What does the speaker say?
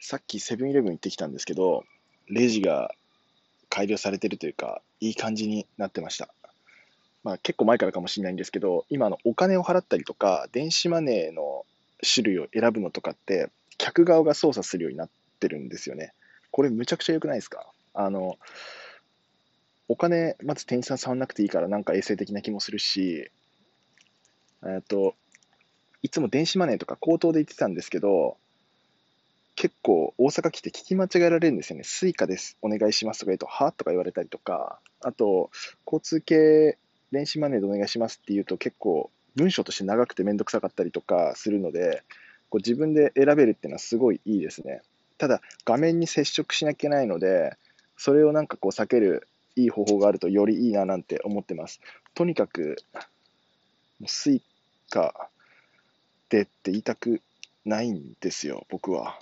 さっきセブンイレブン行ってきたんですけど、レジが改良されてるというか、いい感じになってました。まあ、結構前からかもしれないんですけど、今のお金を払ったりとか、電子マネーの種類を選ぶのとかって、客側が操作するようになってるんですよね。これむちゃくちゃ良くないですか？あの、お金、まず店員さん触んなくていいからなんか衛生的な気もするし、えっと、いつも電子マネーとか口頭で言ってたんですけど、結構大阪来て聞き間違えられるんですよね。スイカです、お願いしますとか言うと、はとか言われたりとか、あと、交通系電子マネーでお願いしますって言うと結構文章として長くてめんどくさかったりとかするので、こう自分で選べるっていうのはすごいいいですね。ただ、画面に接触しなきゃいけないので、それをなんかこう避けるいい方法があるとよりいいななんて思ってます。とにかく、スイカでって言いたくないんですよ、僕は。